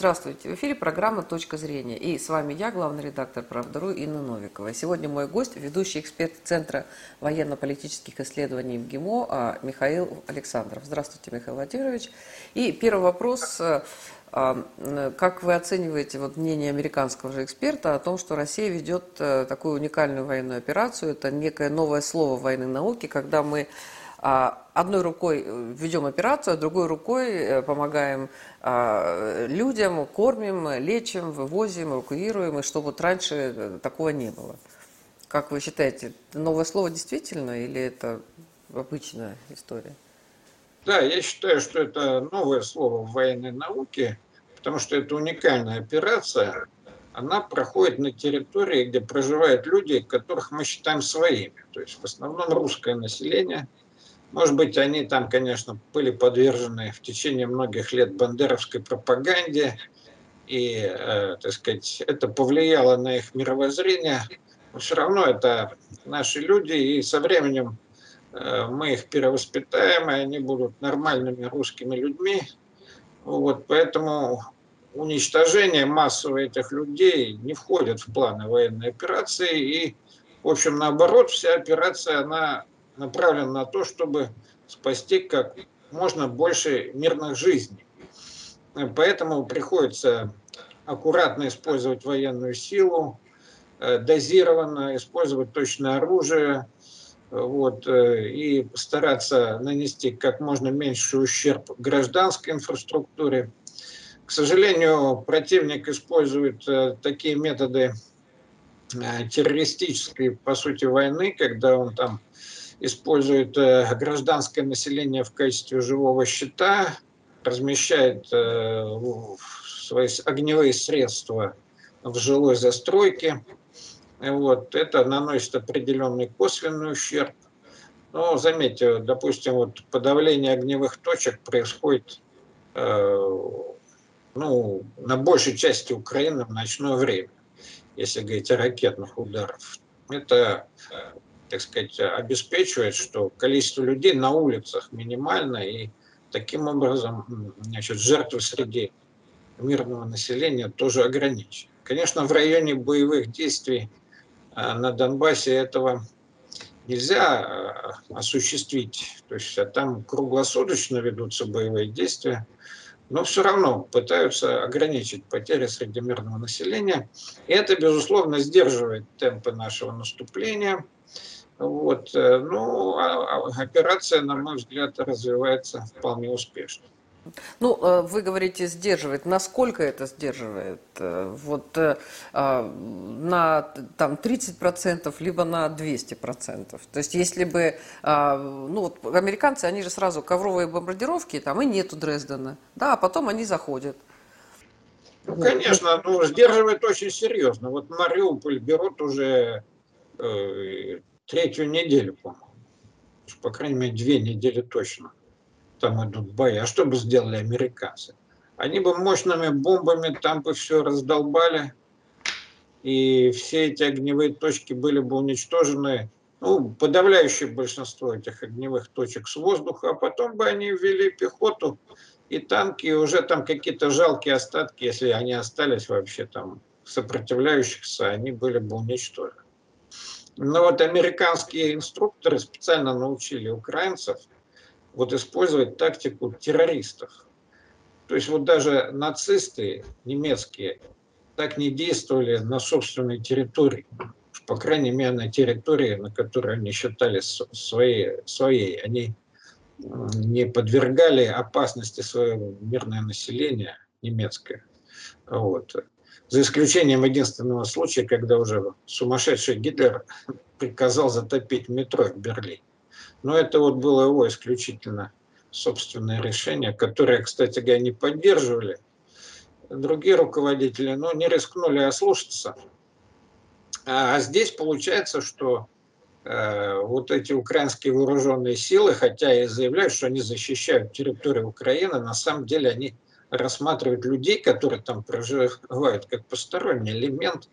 Здравствуйте, в эфире программа «Точка зрения». И с вами я, главный редактор «Правда.ру» Инна Новикова. Сегодня мой гость, ведущий эксперт Центра военно-политических исследований МГИМО а, Михаил Александров. Здравствуйте, Михаил Владимирович. И первый вопрос. А, а, как вы оцениваете вот мнение американского же эксперта о том, что Россия ведет э, такую уникальную военную операцию? Это некое новое слово военной науке, когда мы одной рукой э, ведем операцию, а другой рукой э, помогаем а, людям, кормим, лечим, вывозим, эвакуируем, и чтобы вот раньше э, такого не было. Как вы считаете, новое слово действительно или это обычная история? Да, я считаю, что это новое слово в военной науке, потому что это уникальная операция. Она проходит на территории, где проживают люди, которых мы считаем своими. То есть в основном русское население – может быть, они там, конечно, были подвержены в течение многих лет бандеровской пропаганде, и, э, так сказать, это повлияло на их мировоззрение. Но все равно это наши люди, и со временем э, мы их перевоспитаем, и они будут нормальными русскими людьми. Вот, поэтому уничтожение массового этих людей не входит в планы военной операции. И, в общем, наоборот, вся операция, она направлен на то, чтобы спасти как можно больше мирных жизней. Поэтому приходится аккуратно использовать военную силу, э, дозированно использовать точное оружие, вот, э, и стараться нанести как можно меньше ущерб гражданской инфраструктуре. К сожалению, противник использует э, такие методы террористической, по сути, войны, когда он там использует э, гражданское население в качестве живого щита, размещает э, свои огневые средства в жилой застройке. Вот, это наносит определенный косвенный ущерб. Но заметьте, допустим, вот подавление огневых точек происходит э, ну, на большей части Украины в ночное время, если говорить о ракетных ударах. Это так сказать, обеспечивает, что количество людей на улицах минимально, и таким образом значит, жертвы среди мирного населения тоже ограничены. Конечно, в районе боевых действий а, на Донбассе этого нельзя а, осуществить. То есть а там круглосуточно ведутся боевые действия, но все равно пытаются ограничить потери среди мирного населения. И это, безусловно, сдерживает темпы нашего наступления – вот. Э, ну, а, а операция, на мой взгляд, развивается вполне успешно. Ну, э, вы говорите сдерживает. Насколько это сдерживает? Э, вот на там 30% либо на 200%. То есть если бы, ну вот американцы, они же сразу ковровые бомбардировки, там и нету Дрездена, да, а потом они заходят. Ну, конечно, ну, сдерживает очень серьезно. Вот Мариуполь берут уже третью неделю, по-моему. По крайней мере, две недели точно. Там идут бои. А что бы сделали американцы? Они бы мощными бомбами там бы все раздолбали, и все эти огневые точки были бы уничтожены, ну, подавляющее большинство этих огневых точек с воздуха, а потом бы они ввели пехоту и танки, и уже там какие-то жалкие остатки, если они остались вообще там сопротивляющихся, они были бы уничтожены. Но вот американские инструкторы специально научили украинцев вот использовать тактику террористов. То есть вот даже нацисты немецкие так не действовали на собственной территории, по крайней мере на территории, на которой они считали своей. своей. Они не подвергали опасности свое мирное население немецкое. Вот за исключением единственного случая, когда уже сумасшедший Гитлер приказал затопить метро в Берлине. Но это вот было его исключительно собственное решение, которое, кстати говоря, не поддерживали другие руководители, но не рискнули ослушаться. А здесь получается, что э, вот эти украинские вооруженные силы, хотя и заявляют, что они защищают территорию Украины, на самом деле они рассматривать людей, которые там проживают, как посторонний элемент,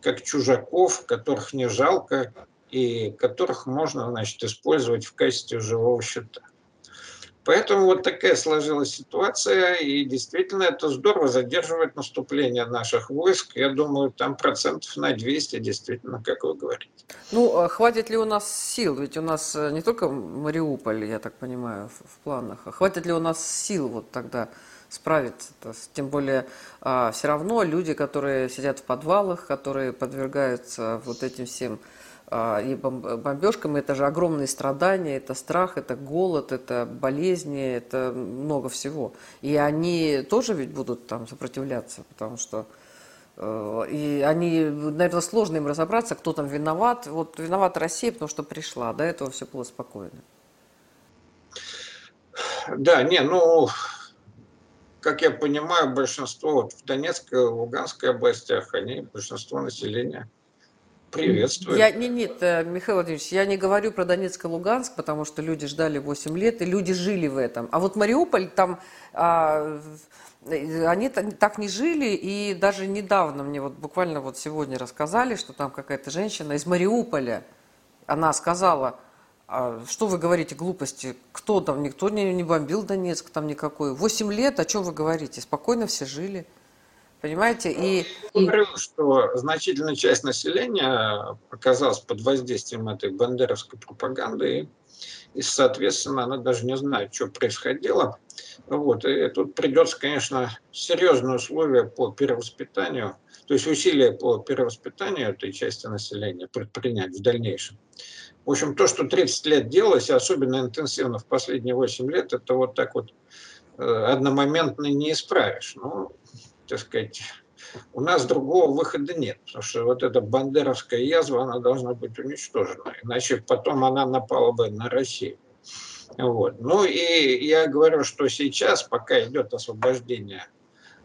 как чужаков, которых не жалко и которых можно значит, использовать в качестве живого счета. Поэтому вот такая сложилась ситуация, и действительно это здорово задерживает наступление наших войск. Я думаю, там процентов на 200 действительно, как вы говорите. Ну, а хватит ли у нас сил? Ведь у нас э, не только Мариуполь, я так понимаю, в, планах. А хватит ли у нас сил вот тогда справиться? -то? Тем более, а, все равно люди, которые сидят в подвалах, которые подвергаются вот этим всем а, и бомбежкам, это же огромные страдания, это страх, это голод, это болезни, это много всего. И они тоже ведь будут там сопротивляться, потому что э, и они, наверное, сложно им разобраться, кто там виноват. Вот виноват Россия, потому что пришла, до этого все было спокойно. Да, не, ну, как я понимаю, большинство вот в Донецкой, Луганской областях, они большинство населения Приветствую. Я, не, нет, э, Михаил Владимирович, я не говорю про Донецк и Луганск, потому что люди ждали 8 лет, и люди жили в этом. А вот Мариуполь, там а, они так не жили, и даже недавно мне вот буквально вот сегодня рассказали, что там какая-то женщина из Мариуполя, она сказала, а что вы говорите глупости, кто там, никто не, не бомбил Донецк там никакой. 8 лет, о чем вы говорите, спокойно все жили. Понимаете? И... Говорю, что значительная часть населения оказалась под воздействием этой бандеровской пропаганды, и, соответственно, она даже не знает, что происходило. Вот. И тут придется, конечно, серьезные условия по перевоспитанию, то есть усилия по перевоспитанию этой части населения предпринять в дальнейшем. В общем, то, что 30 лет делалось, особенно интенсивно в последние 8 лет, это вот так вот э, одномоментно не исправишь. Ну, так сказать, у нас другого выхода нет, потому что вот эта бандеровская язва, она должна быть уничтожена, иначе потом она напала бы на Россию. Вот. Ну и я говорю, что сейчас, пока идет освобождение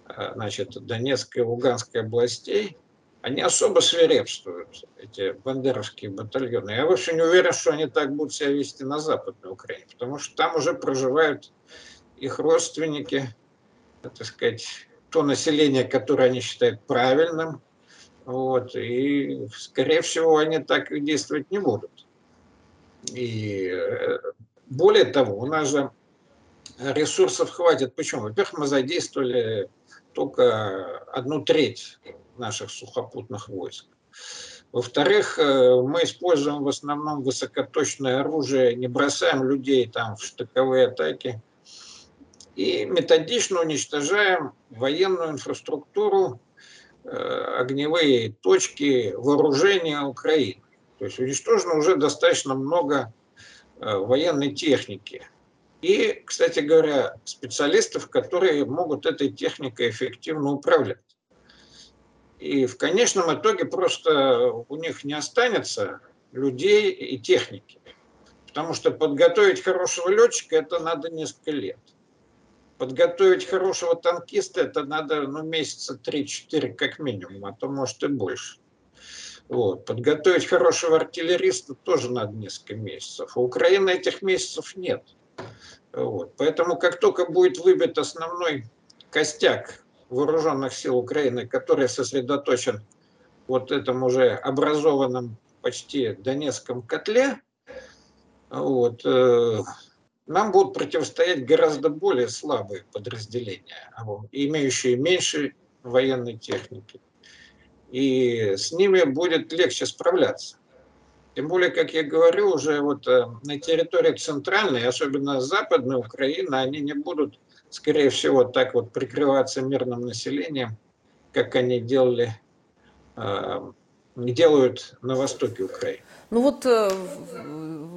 э, значит, Донецкой и Луганской областей, они особо свирепствуют, эти бандеровские батальоны. Я вообще не уверен, что они так будут себя вести на Западной Украине, потому что там уже проживают их родственники, так сказать, то население, которое они считают правильным. Вот, и, скорее всего, они так действовать не будут. И э, более того, у нас же ресурсов хватит. Почему? Во-первых, мы задействовали только одну треть наших сухопутных войск. Во-вторых, э, мы используем в основном высокоточное оружие, не бросаем людей там в штыковые атаки – и методично уничтожаем военную инфраструктуру, э, огневые точки вооружения Украины. То есть уничтожено уже достаточно много э, военной техники. И, кстати говоря, специалистов, которые могут этой техникой эффективно управлять. И в конечном итоге просто у них не останется людей и техники. Потому что подготовить хорошего летчика это надо несколько лет. Подготовить хорошего танкиста, это надо ну, месяца 3-4 как минимум, а то может и больше. Вот. Подготовить хорошего артиллериста тоже надо несколько месяцев. У Украины этих месяцев нет. Вот. Поэтому как только будет выбит основной костяк вооруженных сил Украины, который сосредоточен вот этом уже образованном почти Донецком котле, вот, э, нам будут противостоять гораздо более слабые подразделения, имеющие меньше военной техники. И с ними будет легче справляться. Тем более, как я говорю, уже вот э, на территории центральной, особенно западной Украины, они не будут, скорее всего, так вот прикрываться мирным населением, как они делали, э, делают на востоке Украины. Ну вот э,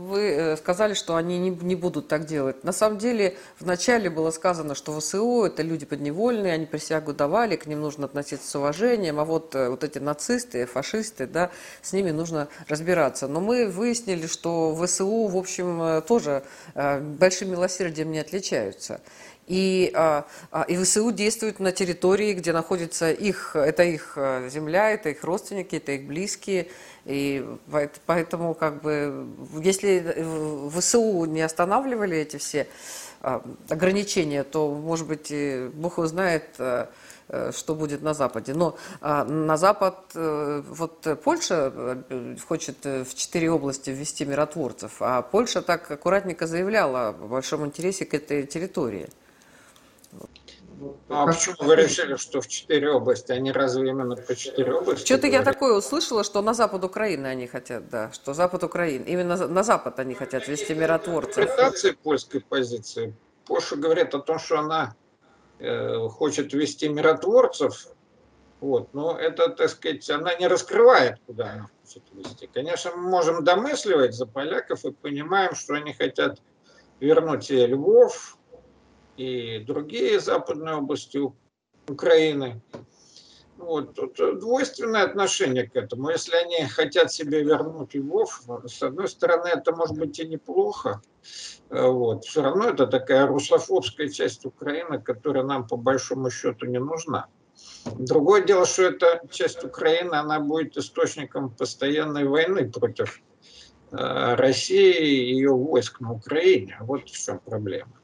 вы э, сказали, что они не, не будут так делать. На самом деле, вначале было сказано, что ВСУ – это люди подневольные, они присягу давали, к ним нужно относиться с уважением, а вот, э, вот эти нацисты, фашисты, да, с ними нужно разбираться. Но мы выяснили, что ВСУ, в общем, тоже большим милосердием не отличаются. И, а, а, и ВСУ действуют на территории, где находится их, это их земля, это их родственники, это их близкие. И поэтому, как бы, если ВСУ не останавливали эти все а, ограничения, то, может быть, Бог его знает, что будет на Западе. Но а, на Запад, вот Польша хочет в четыре области ввести миротворцев, а Польша так аккуратненько заявляла о большом интересе к этой территории. Ну, а почему вы решили, что в четыре области? Они разве именно по четыре области? Что-то я такое услышала, что на запад Украины они хотят, да, что запад Украины, именно на запад они хотят вести миротворцев. Интерпретация польской позиции. Польша говорит о том, что она э, хочет вести миротворцев, вот, но это, так сказать, она не раскрывает, куда она хочет вести. Конечно, мы можем домысливать за поляков и понимаем, что они хотят вернуть и Львов, и другие западные области Украины. Вот, тут двойственное отношение к этому. Если они хотят себе вернуть Львов, с одной стороны, это может быть и неплохо. Вот. Все равно это такая русофобская часть Украины, которая нам по большому счету не нужна. Другое дело, что эта часть Украины, она будет источником постоянной войны против э, России и ее войск на Украине. Вот в чем проблема.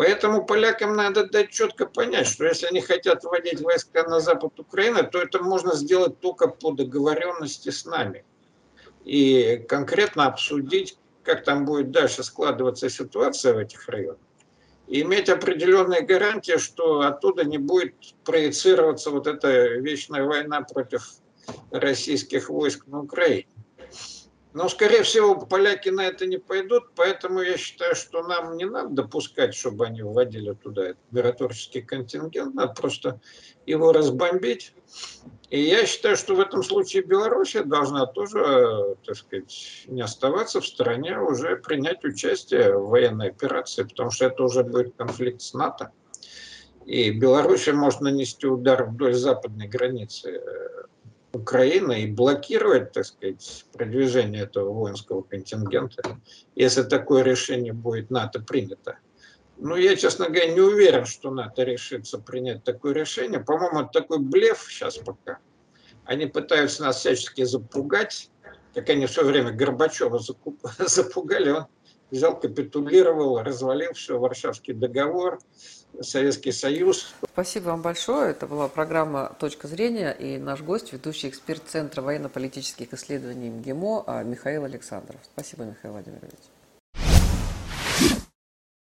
Поэтому полякам надо дать четко понять, что если они хотят вводить войска на запад Украины, то это можно сделать только по договоренности с нами. И конкретно обсудить, как там будет дальше складываться ситуация в этих районах. И иметь определенные гарантии, что оттуда не будет проецироваться вот эта вечная война против российских войск на Украине. Но, скорее всего, поляки на это не пойдут, поэтому я считаю, что нам не надо допускать, чтобы они вводили туда миротворческий контингент, надо просто его разбомбить. И я считаю, что в этом случае Белоруссия должна тоже, так сказать, не оставаться в стороне, а уже принять участие в военной операции, потому что это уже будет конфликт с НАТО. И Белоруссия может нанести удар вдоль западной границы Украины и блокировать, так сказать, продвижение этого воинского контингента, если такое решение будет НАТО принято. Ну, я, честно говоря, не уверен, что НАТО решится принять такое решение. По-моему, это такой блеф сейчас пока. Они пытаются нас всячески запугать, как они все время Горбачева запугали, он взял, капитулировал, развалил все, Варшавский договор, Советский Союз. Спасибо вам большое. Это была программа «Точка зрения» и наш гость, ведущий эксперт Центра военно-политических исследований МГИМО Михаил Александров. Спасибо, Михаил Владимирович.